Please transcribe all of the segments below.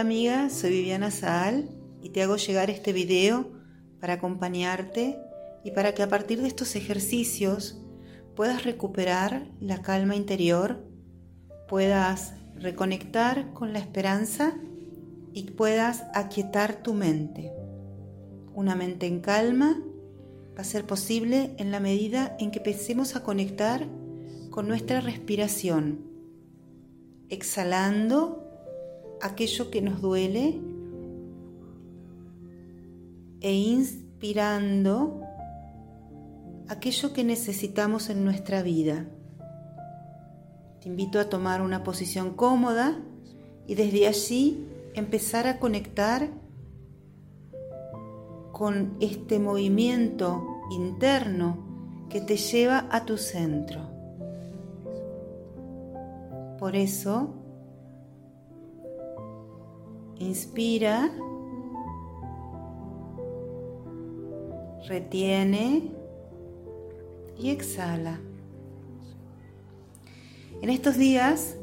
Hola amiga, soy Viviana Saal y te hago llegar este video para acompañarte y para que a partir de estos ejercicios puedas recuperar la calma interior, puedas reconectar con la esperanza y puedas aquietar tu mente. Una mente en calma va a ser posible en la medida en que empecemos a conectar con nuestra respiración, exhalando aquello que nos duele e inspirando aquello que necesitamos en nuestra vida. Te invito a tomar una posición cómoda y desde allí empezar a conectar con este movimiento interno que te lleva a tu centro. Por eso, inspira, retiene y exhala. En estos días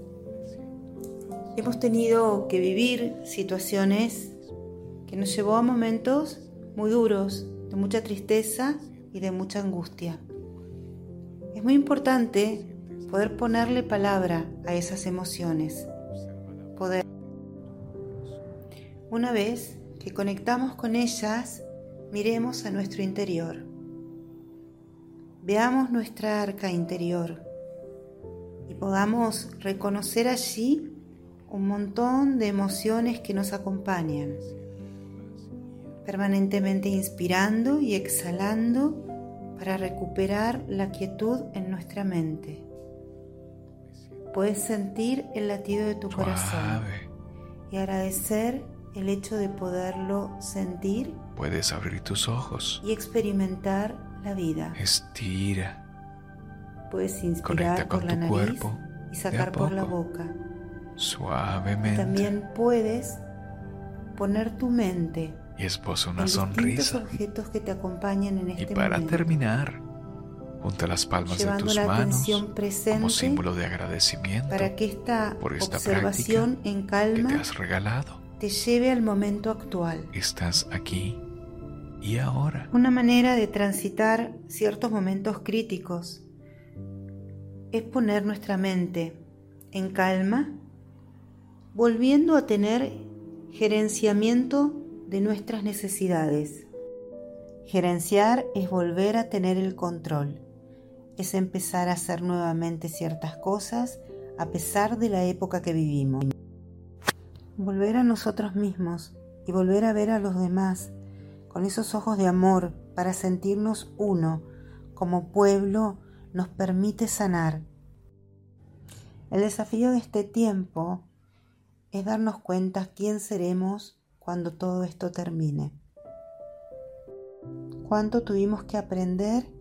hemos tenido que vivir situaciones que nos llevó a momentos muy duros, de mucha tristeza y de mucha angustia. Es muy importante poder ponerle palabra a esas emociones, Una vez que conectamos con ellas, miremos a nuestro interior. Veamos nuestra arca interior y podamos reconocer allí un montón de emociones que nos acompañan, permanentemente inspirando y exhalando para recuperar la quietud en nuestra mente. Puedes sentir el latido de tu corazón y agradecer el hecho de poderlo sentir. Puedes abrir tus ojos y experimentar la vida. Estira. Puedes inspirar por la nariz cuerpo y sacar por la boca. Suavemente. también puedes poner tu mente y esposa una sonrisa. objetos que te acompañan en este Y para terminar, junta las palmas de tus manos como símbolo de agradecimiento para que esta por esta observación en calma que te has regalado te lleve al momento actual. Estás aquí y ahora. Una manera de transitar ciertos momentos críticos es poner nuestra mente en calma, volviendo a tener gerenciamiento de nuestras necesidades. Gerenciar es volver a tener el control, es empezar a hacer nuevamente ciertas cosas a pesar de la época que vivimos. Volver a nosotros mismos y volver a ver a los demás con esos ojos de amor para sentirnos uno como pueblo nos permite sanar. El desafío de este tiempo es darnos cuenta quién seremos cuando todo esto termine. Cuánto tuvimos que aprender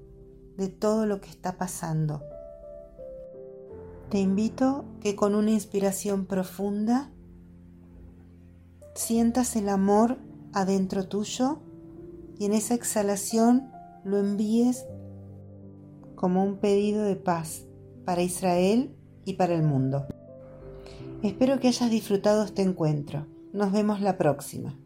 de todo lo que está pasando. Te invito que con una inspiración profunda sientas el amor adentro tuyo y en esa exhalación lo envíes como un pedido de paz para Israel y para el mundo. Espero que hayas disfrutado este encuentro. Nos vemos la próxima.